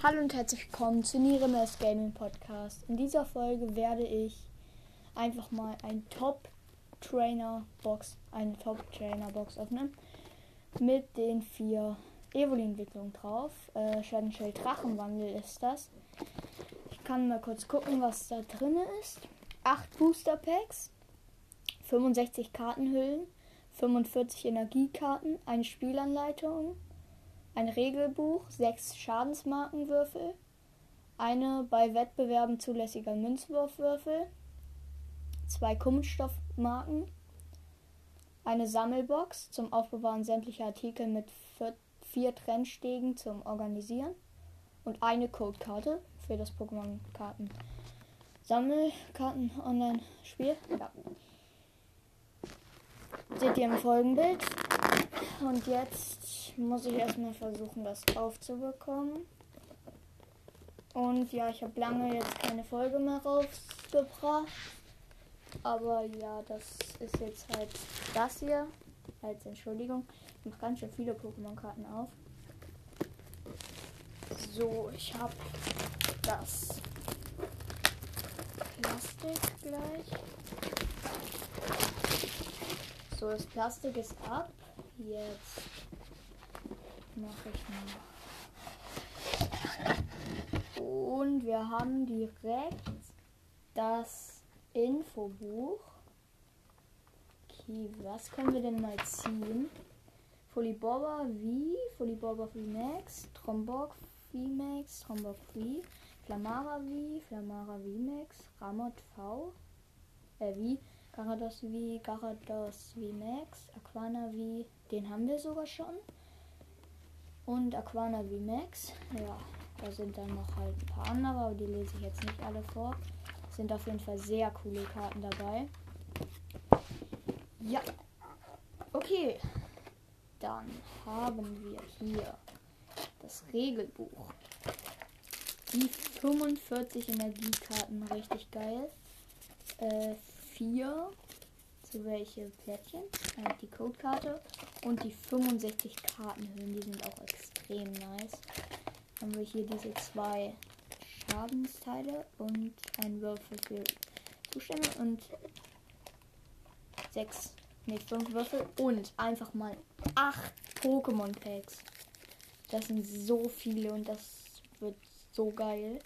Hallo und herzlich willkommen zu Niremes Gaming Podcast. In dieser Folge werde ich einfach mal ein Top Trainer Box, eine Top Trainer Box öffnen mit den vier Evoli-Entwicklungen drauf. Äh, Shell Drachenwandel ist das. Ich kann mal kurz gucken, was da drin ist. 8 Booster Packs, 65 Kartenhüllen, 45 Energiekarten, eine Spielanleitung, ein Regelbuch, 6 Schadensmarkenwürfel, eine bei Wettbewerben zulässiger Münzwurfwürfel, zwei Kunststoffmarken, eine Sammelbox zum Aufbewahren sämtlicher Artikel mit vier Trennstegen zum Organisieren und eine Codekarte für das Pokémon-Karten. Sammelkarten Online-Spiel. Ja. Seht ihr im Folgenbild. Und jetzt muss ich erstmal versuchen, das aufzubekommen. Und ja, ich habe lange jetzt keine Folge mehr rausgebracht. Aber ja, das ist jetzt halt das hier. Als Entschuldigung. Ich mache ganz schön viele Pokémon-Karten auf. So, ich habe das Plastik gleich. So, das Plastik ist ab. Jetzt mache ich mal. Und wir haben direkt das Infobuch. Okay, was können wir denn mal ziehen? Foliboba V, Foliboba Trombok V Max, Trombok V, Flamara V, Flamara V Max, Ramot V, äh, V, Garados V, Garados V Max, Aquana V, den haben wir sogar schon. Und Aquana V Max, ja, da sind dann noch halt ein paar andere, aber die lese ich jetzt nicht alle vor. Sind auf jeden Fall sehr coole Karten dabei. Ja. Okay. Dann haben wir hier das Regelbuch. Die 45 Energiekarten, richtig geil. Äh, vier zu welche Plättchen, äh, die Codekarte und die 65 Kartenhüllen, die sind auch extrem nice. Dann haben wir hier diese zwei Schadensteile und ein Würfel für Zustände und sechs, nee, fünf Würfel und einfach mal acht Pokémon Packs. Das sind so viele und das wird so geil.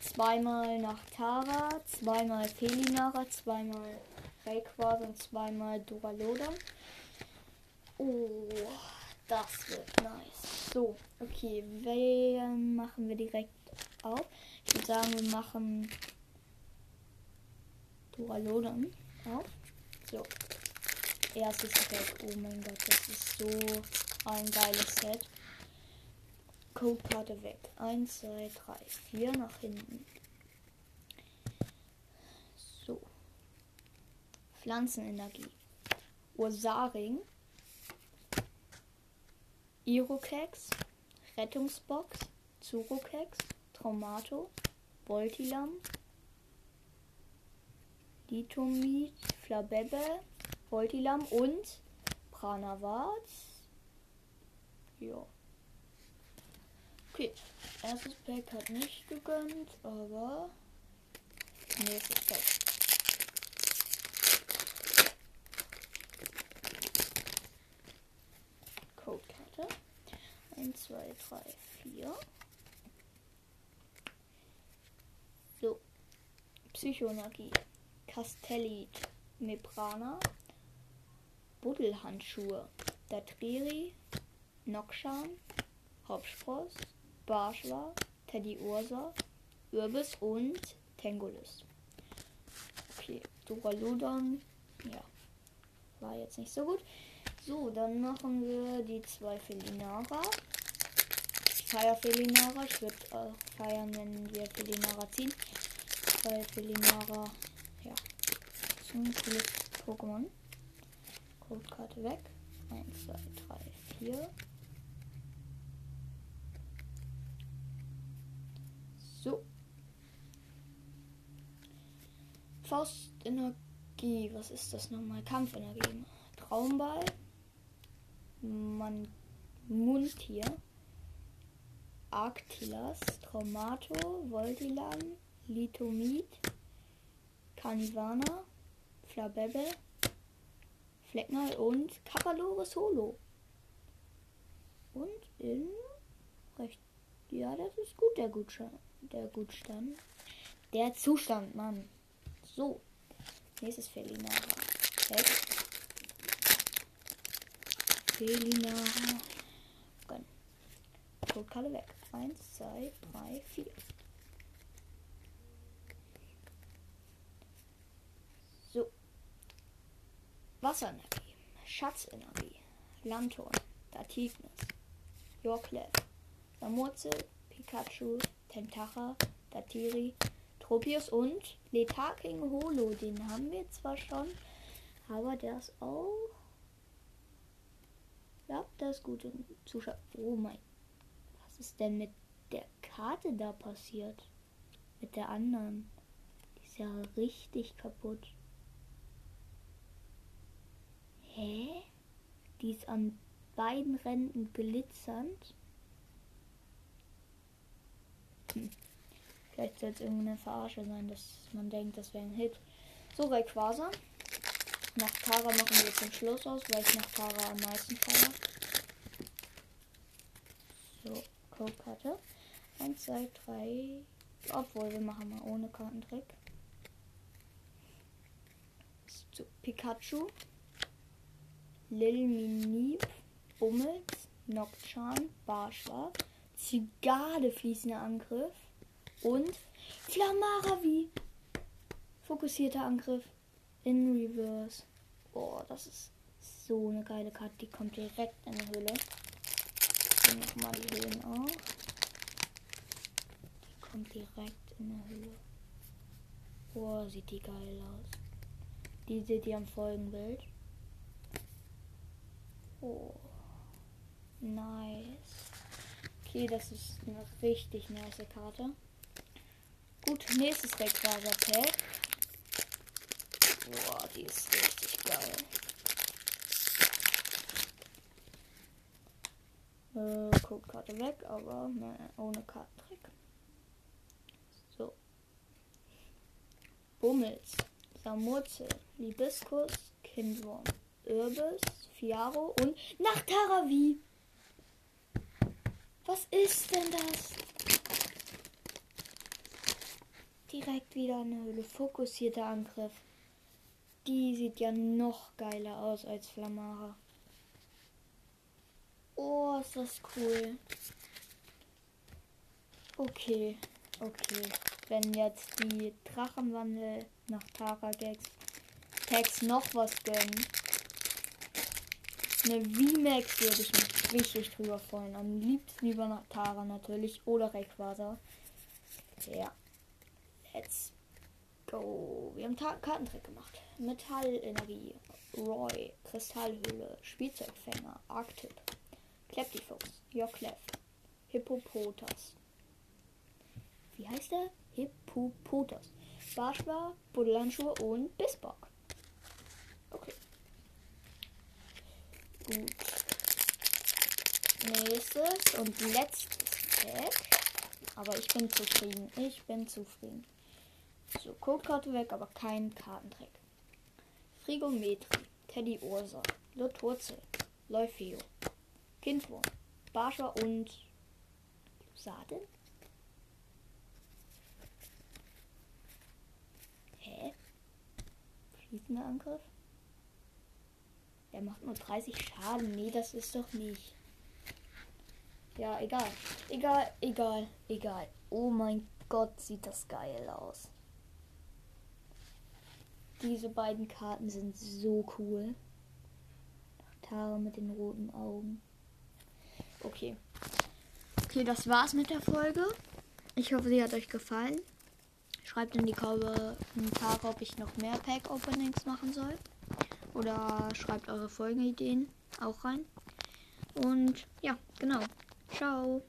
Zweimal nach Tara, zweimal Felinara, zweimal Rayquaza und zweimal Duralodon. Oh, das wird nice. So, okay, wer machen wir direkt auf? Ich würde sagen, wir machen Duralodon auf. So, erstes Set. Oh mein Gott, das ist so ein geiles Set. Codekarte weg. 1, 2, 3, 4 nach hinten. So. Pflanzenenergie. Ursaring. Irokex. Rettungsbox. Zurokex. Traumato. Voltilam. Litomid. Flabebe. Voltilam und Pranavat. Ja. Okay, erstes Pack hat nicht gegönnt, aber nächstes Pack. Codekarte. 1, 2, 3, 4. So. Psychomagie. Castellit. Mebrana. Buddelhandschuhe. Datriri. Nokshan. Hauptspross. Barschwa, Teddy Ursa, Urbis und Tengulis. Okay, Duraludon, ja, war jetzt nicht so gut. So, dann machen wir die zwei Felinara. Ich feiere Felinara. Ich würde auch feiern, wenn wir Felinara ziehen. Weil Felinara, ja, ist ein cooles Pokémon. Codekarte weg. 1, 2, 3, 4. So. Faustenergie. Was ist das nochmal? Kampfenergie. Traumball. Man Mundtier. Arctilas, Traumato, Voltilan, Litomid, Carnivana, Flabebe, Flecknall und Kapalores Holo. Und in recht. Ja, das ist gut, der Gutschein. Der Gutstand. Der Zustand, Mann. So. Nächstes Felinara. Weg. Felinara. Gönn. Codekarte weg. Eins, zwei, drei, vier. So. Wasserenergie. Schatzenergie. Lanthorn. Datignis. Yorklev. Samurzel. Pikachu. Tentacha. Datiri. Tropius und Letaking Holo. Den haben wir zwar schon, aber der ist auch. Ja, der ist gut Zuschauer. Oh mein. Was ist denn mit der Karte da passiert? Mit der anderen. Die ist ja richtig kaputt. Hä? Die ist an beiden Rändern glitzernd. Hm. Vielleicht soll es irgendeine Verarsche sein, dass man denkt, das wäre ein Hit. So, Rayquaza. Nach Tara machen wir zum Schluss aus, weil ich nach Tara am meisten feiere. So, Codekarte. 1, 2, 3. Obwohl, wir machen mal ohne Kartentrick. So, Pikachu. Lil Minib. Bummels. Nocturne. Barschwar. Zigade fließender Angriff. Und Flamaravi. Fokussierter Angriff in Reverse. Oh, das ist so eine geile Karte. Die kommt direkt in die Höhle. Ich nochmal die Höhlen auf. Die kommt direkt in die Höhle. Oh, sieht die geil aus. Die seht ihr am Folgenbild. Oh. Nice. Okay, das ist eine richtig nice Karte. Gut, nächstes Deck Quasar Pack. Boah, die ist richtig geil. Äh, Codekarte weg, aber ne, ohne Kartentrick. So. Bummels, Samurzel, Libiskus, Kindwurm, Irbis, Fiaro und Nachtaravi. Was ist denn das? Direkt wieder eine Höhle. Fokussierter Angriff. Die sieht ja noch geiler aus als Flamara. Oh, ist das cool. Okay, okay. Wenn jetzt die Drachenwandel nach Tara-Gags Tags noch was gönnen. Eine VMAX würde ich mich richtig drüber freuen. Am liebsten über nach Tara natürlich oder Rayquaza. Ja. Let's go. Wir haben Ta Kartentrick gemacht. Metallenergie, Roy, Kristallhöhle, Spielzeugfänger, Arctip, Kleptifux, Joklev, Hippopotas. Wie heißt der? Hippopotas. Barschwa, Budelanschuhe und Bisbock. Okay. Gut. Nächstes und letztes Pack. Aber ich bin zufrieden. Ich bin zufrieden. So, Codekarte weg, aber kein Kartentrick. Frigometri, Teddy Ursa, Loturzel, Leufeo, Kindwurm, Barscha und Saden? Hä? Fließender Angriff? Der macht nur 30 Schaden. Nee, das ist doch nicht. Ja, egal. Egal, egal, egal. Oh mein Gott, sieht das geil aus. Diese beiden Karten sind so cool. Tara mit den roten Augen. Okay. Okay, das war's mit der Folge. Ich hoffe, sie hat euch gefallen. Schreibt in die Kommentare, ob ich noch mehr Pack-Openings machen soll. Oder schreibt eure Folgenideen auch rein. Und ja, genau. Ciao.